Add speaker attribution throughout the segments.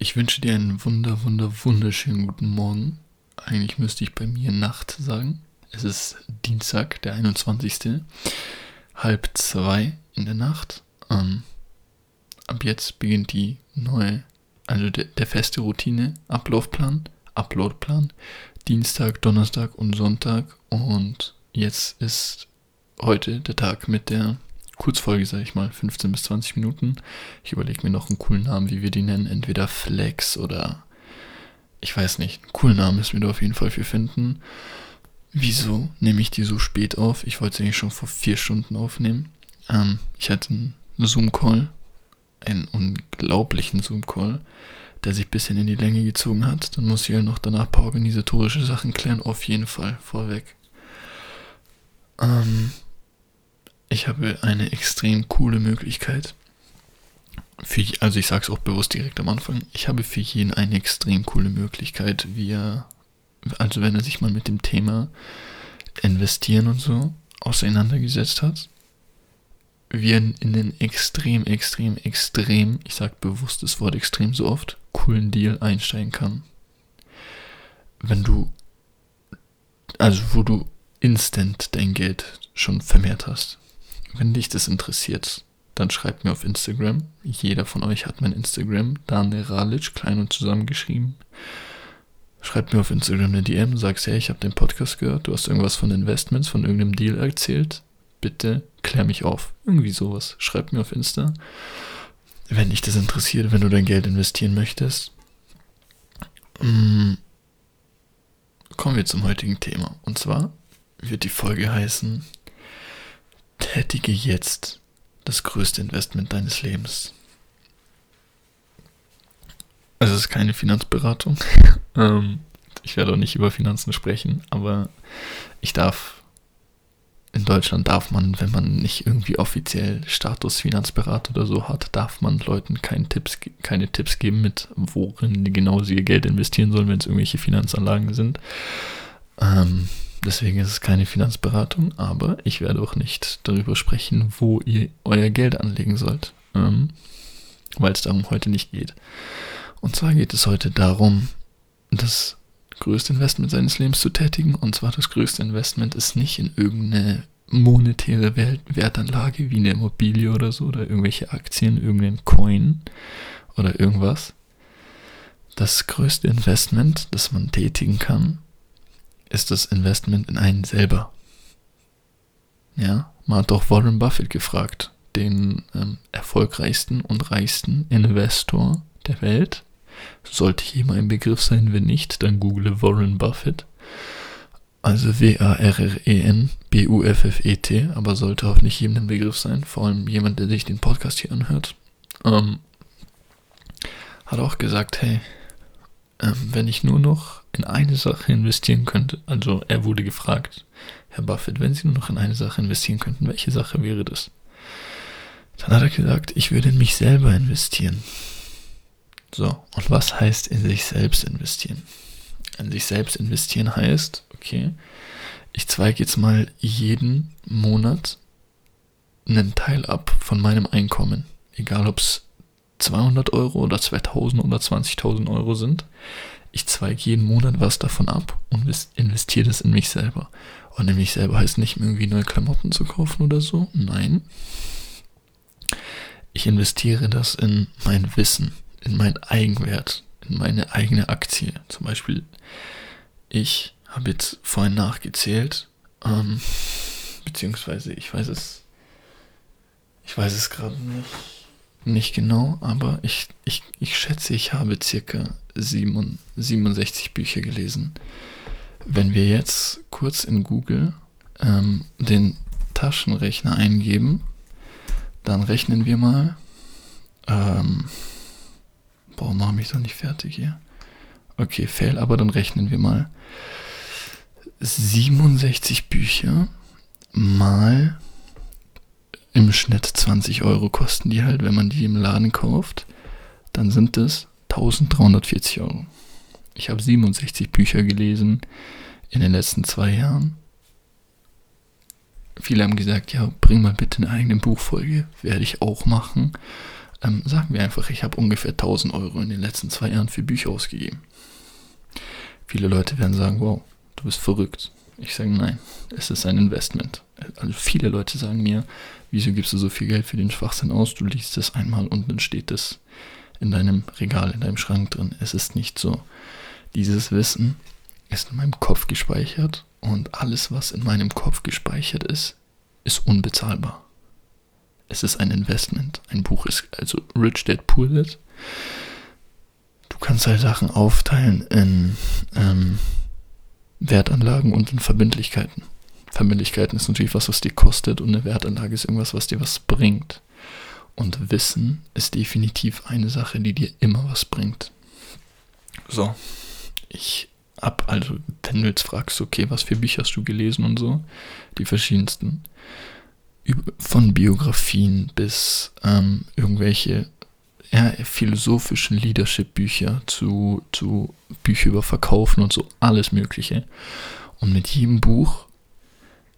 Speaker 1: Ich wünsche dir einen wunder, wunder, wunderschönen guten Morgen. Eigentlich müsste ich bei mir Nacht sagen. Es ist Dienstag, der 21. halb zwei in der Nacht. Ähm, ab jetzt beginnt die neue, also der, der feste Routine, Ablaufplan, Uploadplan. Dienstag, Donnerstag und Sonntag. Und jetzt ist heute der Tag mit der Kurzfolge, sage ich mal, 15 bis 20 Minuten. Ich überlege mir noch einen coolen Namen, wie wir die nennen. Entweder Flex oder ich weiß nicht. Einen coolen Namen müssen wir da auf jeden Fall für finden. Wieso nehme ich die so spät auf? Ich wollte sie eigentlich schon vor vier Stunden aufnehmen. Ähm, ich hatte einen Zoom-Call, einen unglaublichen Zoom-Call, der sich ein bisschen in die Länge gezogen hat. Dann muss ich ja noch danach ein paar organisatorische Sachen klären, auf jeden Fall vorweg. Ähm, ich habe eine extrem coole Möglichkeit. Für, also ich sage es auch bewusst direkt am Anfang. Ich habe für jeden eine extrem coole Möglichkeit, wie er, also wenn er sich mal mit dem Thema investieren und so auseinandergesetzt hat, wie er in den extrem, extrem, extrem, ich sage bewusst das Wort extrem so oft, coolen Deal einsteigen kann. Wenn du, also wo du instant dein Geld schon vermehrt hast. Wenn dich das interessiert, dann schreibt mir auf Instagram. Jeder von euch hat mein Instagram, Daniel Ralic, klein und zusammengeschrieben. Schreibt mir auf Instagram eine DM, sagst, hey, ich habe den Podcast gehört, du hast irgendwas von Investments, von irgendeinem Deal erzählt. Bitte klär mich auf. Irgendwie sowas. Schreibt mir auf Insta. Wenn dich das interessiert, wenn du dein Geld investieren möchtest. Mm, kommen wir zum heutigen Thema. Und zwar wird die Folge heißen Tätige jetzt das größte Investment deines Lebens. Also es ist keine Finanzberatung. ähm, ich werde auch nicht über Finanzen sprechen, aber ich darf, in Deutschland darf man, wenn man nicht irgendwie offiziell Status Finanzberater oder so hat, darf man Leuten keine Tipps, keine Tipps geben, mit worin genau sie ihr Geld investieren sollen, wenn es irgendwelche Finanzanlagen sind. Ähm, Deswegen ist es keine Finanzberatung, aber ich werde auch nicht darüber sprechen, wo ihr euer Geld anlegen sollt, ähm, weil es darum heute nicht geht. Und zwar geht es heute darum, das größte Investment seines Lebens zu tätigen. Und zwar das größte Investment ist nicht in irgendeine monetäre Wert Wertanlage wie eine Immobilie oder so oder irgendwelche Aktien, irgendeinen Coin oder irgendwas. Das größte Investment, das man tätigen kann, ist das Investment in einen selber. Ja, man hat doch Warren Buffett gefragt, den ähm, erfolgreichsten und reichsten Investor der Welt. Sollte jedem ein Begriff sein, wenn nicht, dann google Warren Buffett. Also W-A-R-R-E-N B-U-F-F-E-T, aber sollte auch nicht jedem ein Begriff sein, vor allem jemand, der sich den Podcast hier anhört. Ähm, hat auch gesagt, hey, ähm, wenn ich nur noch in eine Sache investieren könnte, also er wurde gefragt, Herr Buffett, wenn Sie nur noch in eine Sache investieren könnten, welche Sache wäre das? Dann hat er gesagt, ich würde in mich selber investieren. So, und was heißt in sich selbst investieren? In sich selbst investieren heißt, okay, ich zweige jetzt mal jeden Monat einen Teil ab von meinem Einkommen. Egal ob es 200 Euro oder 2000 oder 20.000 Euro sind. Ich zweige jeden Monat was davon ab und investiere das in mich selber. Und in mich selber heißt nicht irgendwie neue Klamotten zu kaufen oder so. Nein. Ich investiere das in mein Wissen, in meinen Eigenwert, in meine eigene Aktie. Zum Beispiel, ich habe jetzt vorhin nachgezählt, ähm, beziehungsweise ich weiß es, ich weiß es gerade nicht nicht genau, aber ich, ich, ich schätze, ich habe circa 67 Bücher gelesen. Wenn wir jetzt kurz in Google ähm, den Taschenrechner eingeben, dann rechnen wir mal. Ähm, boah, mach mich doch nicht fertig hier. Okay, fail, aber dann rechnen wir mal. 67 Bücher mal im Schnitt 20 Euro kosten die halt, wenn man die im Laden kauft. Dann sind es 1340 Euro. Ich habe 67 Bücher gelesen in den letzten zwei Jahren. Viele haben gesagt, ja, bring mal bitte eine eigene Buchfolge. Werde ich auch machen. Ähm, sagen wir einfach, ich habe ungefähr 1000 Euro in den letzten zwei Jahren für Bücher ausgegeben. Viele Leute werden sagen, wow, du bist verrückt. Ich sage nein, es ist ein Investment. Also viele Leute sagen mir, wieso gibst du so viel Geld für den Schwachsinn aus? Du liest es einmal und dann steht es in deinem Regal, in deinem Schrank drin. Es ist nicht so. Dieses Wissen ist in meinem Kopf gespeichert und alles, was in meinem Kopf gespeichert ist, ist unbezahlbar. Es ist ein Investment. Ein Buch ist also Rich Dad Poor Dad. Du kannst halt Sachen aufteilen in ähm, Wertanlagen und in Verbindlichkeiten. Verbindlichkeiten ist natürlich was, was dir kostet und eine Wertanlage ist irgendwas, was dir was bringt. Und Wissen ist definitiv eine Sache, die dir immer was bringt. So, ich hab also, wenn du jetzt fragst, okay, was für Bücher hast du gelesen und so, die verschiedensten, von Biografien bis ähm, irgendwelche ja, philosophischen Leadership-Bücher zu, zu Bücher über Verkaufen und so, alles Mögliche. Und mit jedem Buch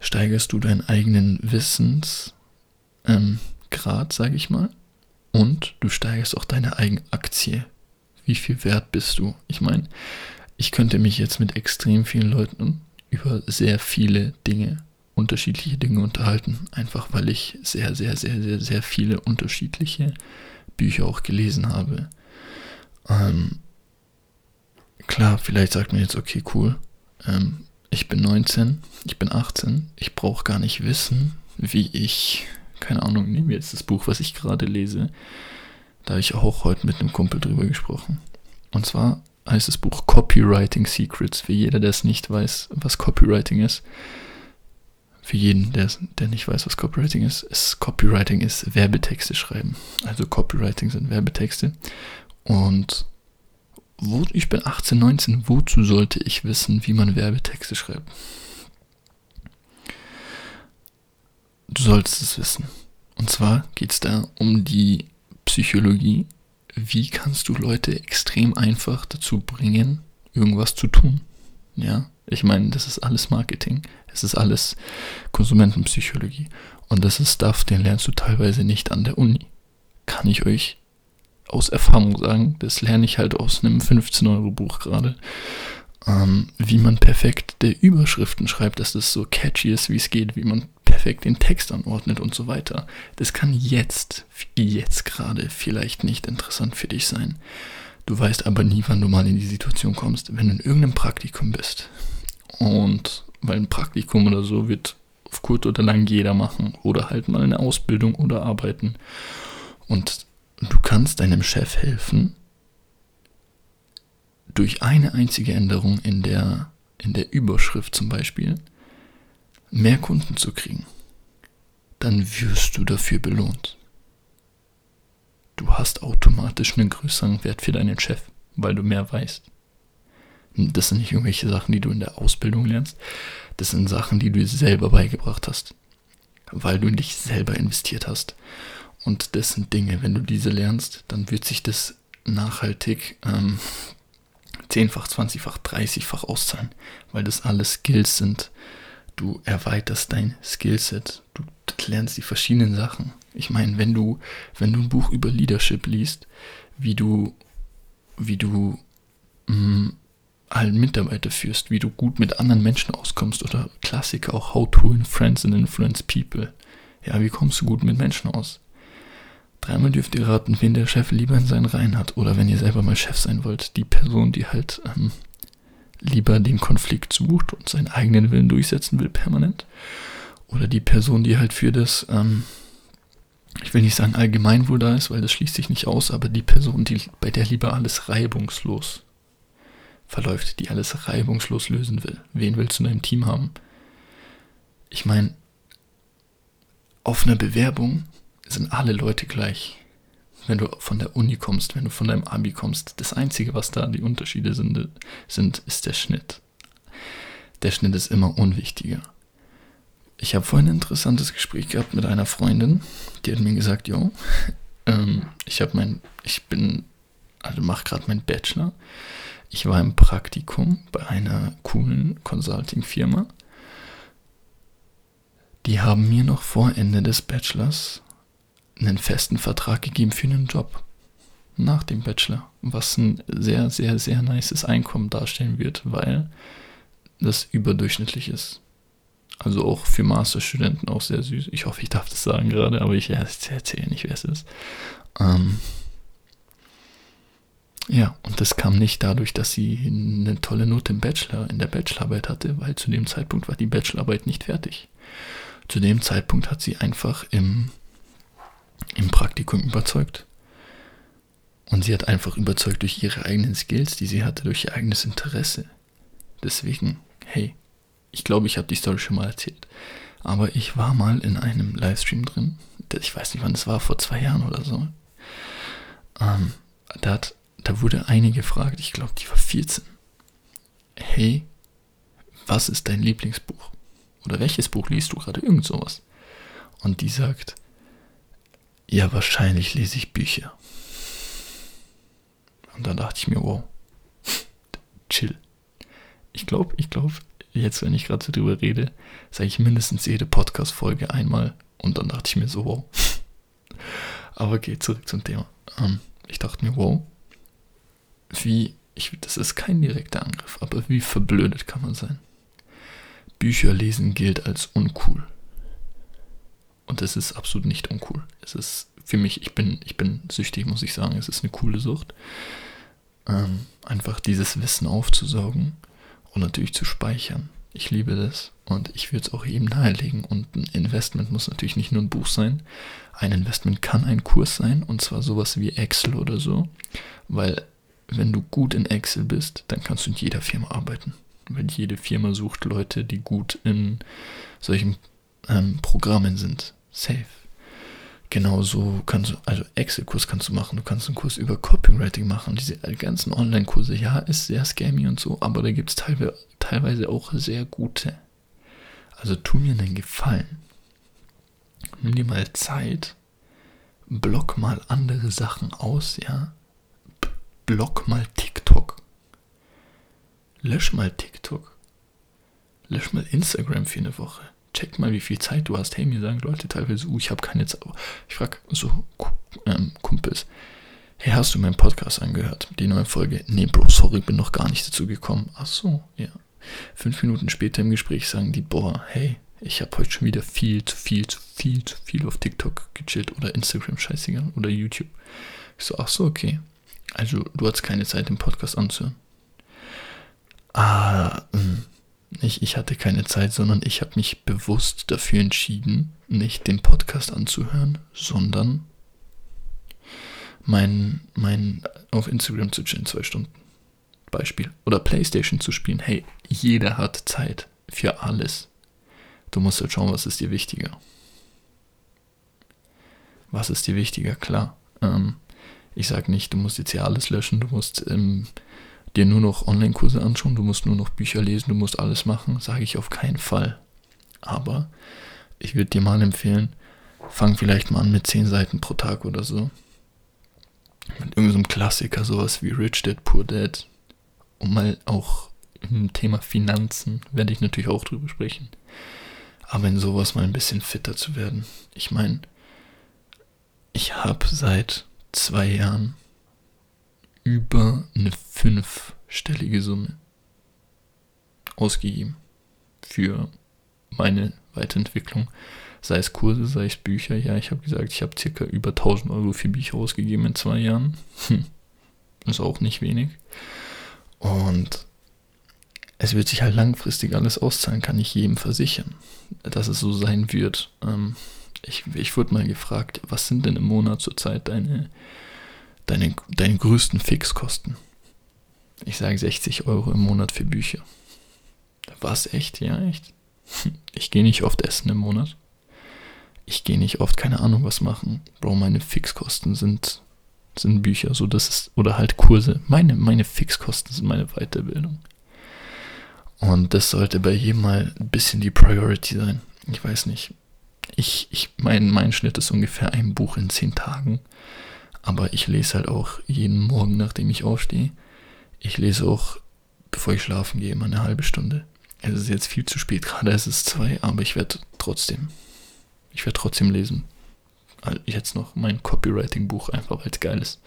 Speaker 1: steigerst du deinen eigenen Wissensgrad, ähm, sage ich mal. Und du steigerst auch deine eigene Aktie. Wie viel wert bist du? Ich meine, ich könnte mich jetzt mit extrem vielen Leuten über sehr viele Dinge, unterschiedliche Dinge unterhalten. Einfach weil ich sehr, sehr, sehr, sehr, sehr viele unterschiedliche Bücher auch gelesen habe. Ähm, klar, vielleicht sagt man jetzt, okay, cool. Ähm, ich bin 19, ich bin 18, ich brauche gar nicht wissen, wie ich, keine Ahnung, nehmen wir jetzt das Buch, was ich gerade lese. Da habe ich auch heute mit einem Kumpel drüber gesprochen. Und zwar heißt das Buch Copywriting Secrets. Für jeder, der es nicht weiß, was Copywriting ist, für jeden, der, der nicht weiß, was Copywriting ist, ist Copywriting ist Werbetexte schreiben. Also Copywriting sind Werbetexte. Und wo, ich bin 18, 19, wozu sollte ich wissen, wie man Werbetexte schreibt? Du solltest es wissen. Und zwar geht es da um die Psychologie. Wie kannst du Leute extrem einfach dazu bringen, irgendwas zu tun? Ja, ich meine, das ist alles Marketing. Es ist alles Konsumentenpsychologie. Und das ist Stuff, den lernst du teilweise nicht an der Uni. Kann ich euch aus Erfahrung sagen. Das lerne ich halt aus einem 15-Euro-Buch gerade. Ähm, wie man perfekt der Überschriften schreibt, dass das so catchy ist, wie es geht, wie man perfekt den Text anordnet und so weiter. Das kann jetzt, jetzt gerade vielleicht nicht interessant für dich sein. Du weißt aber nie, wann du mal in die Situation kommst, wenn du in irgendeinem Praktikum bist und weil ein Praktikum oder so wird auf kurz oder lang jeder machen oder halt mal eine Ausbildung oder arbeiten. Und du kannst deinem Chef helfen durch eine einzige Änderung in der, in der Überschrift zum Beispiel mehr Kunden zu kriegen. Dann wirst du dafür belohnt. Du hast automatisch einen größeren Wert für deinen Chef, weil du mehr weißt. Das sind nicht irgendwelche Sachen, die du in der Ausbildung lernst. Das sind Sachen, die du dir selber beigebracht hast. Weil du in dich selber investiert hast. Und das sind Dinge, wenn du diese lernst, dann wird sich das nachhaltig ähm, zehnfach, zwanzigfach, dreißigfach auszahlen. Weil das alles Skills sind. Du erweiterst dein Skillset. Du lernst die verschiedenen Sachen. Ich meine, wenn du, wenn du ein Buch über Leadership liest, wie du, wie du mh, mm, allen Mitarbeiter führst, wie du gut mit anderen Menschen auskommst oder Klassiker auch How to Influence and Influence People. Ja, wie kommst du gut mit Menschen aus? Dreimal dürft ihr raten, wen der Chef lieber in seinen Reihen hat. Oder wenn ihr selber mal Chef sein wollt, die Person, die halt ähm, lieber den Konflikt sucht und seinen eigenen Willen durchsetzen will permanent. Oder die Person, die halt für das, ähm, ich will nicht sagen Allgemeinwohl da ist, weil das schließt sich nicht aus, aber die Person, die bei der lieber alles reibungslos verläuft, die alles reibungslos lösen will. Wen willst du in deinem Team haben? Ich meine, auf einer Bewerbung sind alle Leute gleich. Wenn du von der Uni kommst, wenn du von deinem Abi kommst, das Einzige, was da die Unterschiede sind, sind ist der Schnitt. Der Schnitt ist immer unwichtiger. Ich habe vorhin ein interessantes Gespräch gehabt mit einer Freundin, die hat mir gesagt, jo, ähm, ich habe mein, ich bin, also mache gerade meinen Bachelor ich war im Praktikum bei einer coolen Consulting-Firma. Die haben mir noch vor Ende des Bachelors einen festen Vertrag gegeben für einen Job nach dem Bachelor, was ein sehr, sehr, sehr nices Einkommen darstellen wird, weil das überdurchschnittlich ist. Also auch für Masterstudenten auch sehr süß. Ich hoffe, ich darf das sagen gerade, aber ich erzähle nicht, wer es ist. Ähm ja, und das kam nicht dadurch, dass sie eine tolle Note im Bachelor, in der Bachelorarbeit hatte, weil zu dem Zeitpunkt war die Bachelorarbeit nicht fertig. Zu dem Zeitpunkt hat sie einfach im, im Praktikum überzeugt. Und sie hat einfach überzeugt durch ihre eigenen Skills, die sie hatte, durch ihr eigenes Interesse. Deswegen, hey, ich glaube, ich habe die Story schon mal erzählt. Aber ich war mal in einem Livestream drin. Ich weiß nicht, wann es war, vor zwei Jahren oder so. Ähm, da, hat, da wurde eine gefragt, ich glaube, die war 14. Hey, was ist dein Lieblingsbuch? Oder welches Buch liest du gerade? Irgend sowas. Und die sagt, ja, wahrscheinlich lese ich Bücher. Und dann dachte ich mir, wow, chill. Ich glaube, ich glaube, jetzt, wenn ich gerade so drüber rede, sage ich mindestens jede Podcast-Folge einmal. Und dann dachte ich mir so, wow. Aber okay, zurück zum Thema. Ähm, ich dachte mir, wow, wie, ich, das ist kein direkter Angriff, aber wie verblödet kann man sein? Bücher lesen gilt als uncool. Und es ist absolut nicht uncool. Es ist für mich, ich bin, ich bin süchtig, muss ich sagen. Es ist eine coole Sucht. Ähm, einfach dieses Wissen aufzusaugen und natürlich zu speichern. Ich liebe das und ich würde es auch jedem nahelegen. Und ein Investment muss natürlich nicht nur ein Buch sein. Ein Investment kann ein Kurs sein und zwar sowas wie Excel oder so. Weil wenn du gut in Excel bist, dann kannst du in jeder Firma arbeiten. Weil jede Firma sucht Leute, die gut in solchen ähm, Programmen sind. Safe. Genauso kannst du, also Excel-Kurs kannst du machen, du kannst einen Kurs über Copywriting machen, diese ganzen Online-Kurse, ja, ist sehr scammy und so, aber da gibt es teilweise, teilweise auch sehr gute. Also tu mir einen Gefallen. Nimm dir mal Zeit, block mal andere Sachen aus, ja. Block mal TikTok. Lösch mal TikTok. Lösch mal Instagram für eine Woche check mal, wie viel Zeit du hast. Hey, mir sagen Leute teilweise, uh, ich habe keine Zeit. Ich frage so ähm, Kumpels, hey, hast du meinen Podcast angehört? Die neue Folge? Nee, Bro, sorry, bin noch gar nicht dazu gekommen. Ach so, ja. Fünf Minuten später im Gespräch sagen die, boah, hey, ich habe heute schon wieder viel zu viel, zu viel, zu viel auf TikTok gechillt oder Instagram, scheißegal, oder YouTube. Ich so, ach so, okay. Also, du hast keine Zeit, den Podcast anzuhören. Ah, hm. Nicht ich hatte keine Zeit, sondern ich habe mich bewusst dafür entschieden, nicht den Podcast anzuhören, sondern mein, mein auf Instagram zu chillen, zwei Stunden. Beispiel. Oder Playstation zu spielen. Hey, jeder hat Zeit für alles. Du musst halt schauen, was ist dir wichtiger. Was ist dir wichtiger? Klar. Ähm, ich sage nicht, du musst jetzt hier alles löschen, du musst ähm, dir nur noch Online-Kurse anschauen, du musst nur noch Bücher lesen, du musst alles machen, sage ich auf keinen Fall. Aber ich würde dir mal empfehlen, fang vielleicht mal an mit 10 Seiten pro Tag oder so. Mit irgendeinem so Klassiker, sowas wie Rich Dad, Poor Dad. Um mal auch im Thema Finanzen werde ich natürlich auch drüber sprechen. Aber in sowas mal ein bisschen fitter zu werden. Ich meine, ich habe seit zwei Jahren über eine fünfstellige Summe ausgegeben für meine Weiterentwicklung. Sei es Kurse, sei es Bücher. Ja, ich habe gesagt, ich habe circa über 1000 Euro für Bücher ausgegeben in zwei Jahren. Hm. Ist auch nicht wenig. Und es wird sich halt langfristig alles auszahlen, kann ich jedem versichern, dass es so sein wird. Ähm, ich, ich wurde mal gefragt, was sind denn im Monat zurzeit deine deine, deine größten Fixkosten. Ich sage 60 Euro im Monat für Bücher. Was echt? Ja, echt. Ich gehe nicht oft essen im Monat. Ich gehe nicht oft, keine Ahnung, was machen. Bro, meine Fixkosten sind, sind Bücher, so das ist, oder halt Kurse. Meine, meine Fixkosten sind meine Weiterbildung. Und das sollte bei jedem mal ein bisschen die Priority sein. Ich weiß nicht. Ich, ich, mein, mein Schnitt ist ungefähr ein Buch in zehn Tagen. Aber ich lese halt auch jeden Morgen, nachdem ich aufstehe. Ich lese auch, bevor ich schlafen gehe, immer eine halbe Stunde. Es ist jetzt viel zu spät, gerade es ist zwei, aber ich werde trotzdem, ich werde trotzdem lesen. jetzt noch mein Copywriting-Buch, einfach weil es geil ist.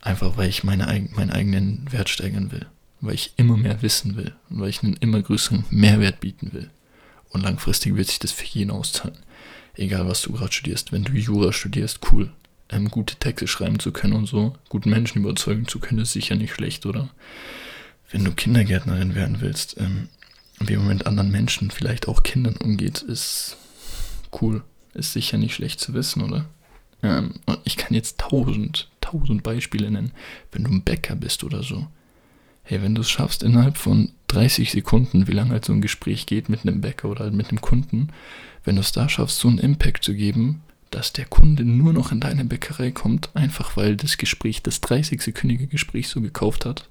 Speaker 1: Einfach weil ich meine, meinen eigenen Wert steigern will. Weil ich immer mehr wissen will. Und weil ich einen immer größeren Mehrwert bieten will. Und langfristig wird sich das für jeden auszahlen. Egal, was du gerade studierst. Wenn du Jura studierst, cool. Ähm, gute Texte schreiben zu können und so, guten Menschen überzeugen zu können, ist sicher nicht schlecht, oder? Wenn du Kindergärtnerin werden willst, ähm, wie man mit anderen Menschen, vielleicht auch Kindern umgeht, ist cool. Ist sicher nicht schlecht zu wissen, oder? Ähm, ich kann jetzt tausend, tausend Beispiele nennen, wenn du ein Bäcker bist oder so. Hey, wenn du es schaffst, innerhalb von 30 Sekunden, wie lange halt so ein Gespräch geht mit einem Bäcker oder halt mit einem Kunden, wenn du es da schaffst, so einen Impact zu geben, dass der Kunde nur noch in deine Bäckerei kommt, einfach weil das Gespräch, das 30-sekündige Gespräch so gekauft hat,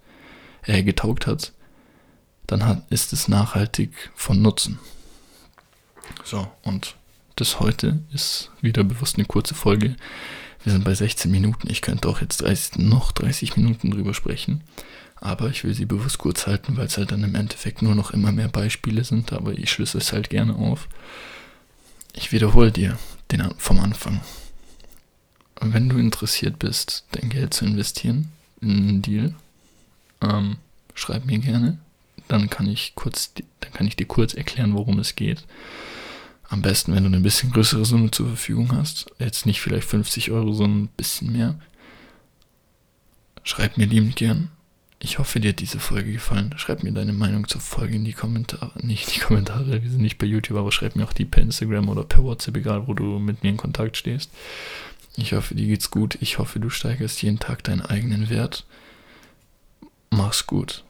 Speaker 1: äh, getaugt hat, dann hat, ist es nachhaltig von Nutzen. So, und das heute ist wieder bewusst eine kurze Folge. Wir sind bei 16 Minuten. Ich könnte auch jetzt 30, noch 30 Minuten drüber sprechen. Aber ich will sie bewusst kurz halten, weil es halt dann im Endeffekt nur noch immer mehr Beispiele sind. Aber ich schlüsse es halt gerne auf. Ich wiederhole dir den vom Anfang. Wenn du interessiert bist, dein Geld zu investieren in einen Deal, ähm, schreib mir gerne. Dann kann ich kurz, dann kann ich dir kurz erklären, worum es geht. Am besten, wenn du eine bisschen größere Summe zur Verfügung hast. Jetzt nicht vielleicht 50 Euro, sondern ein bisschen mehr. Schreib mir liebend gern. Ich hoffe, dir hat diese Folge gefallen. Schreib mir deine Meinung zur Folge in die Kommentare. Nicht die Kommentare, wir sind nicht bei YouTube, aber schreib mir auch die per Instagram oder per WhatsApp, egal wo du mit mir in Kontakt stehst. Ich hoffe, dir geht's gut. Ich hoffe, du steigerst jeden Tag deinen eigenen Wert. Mach's gut.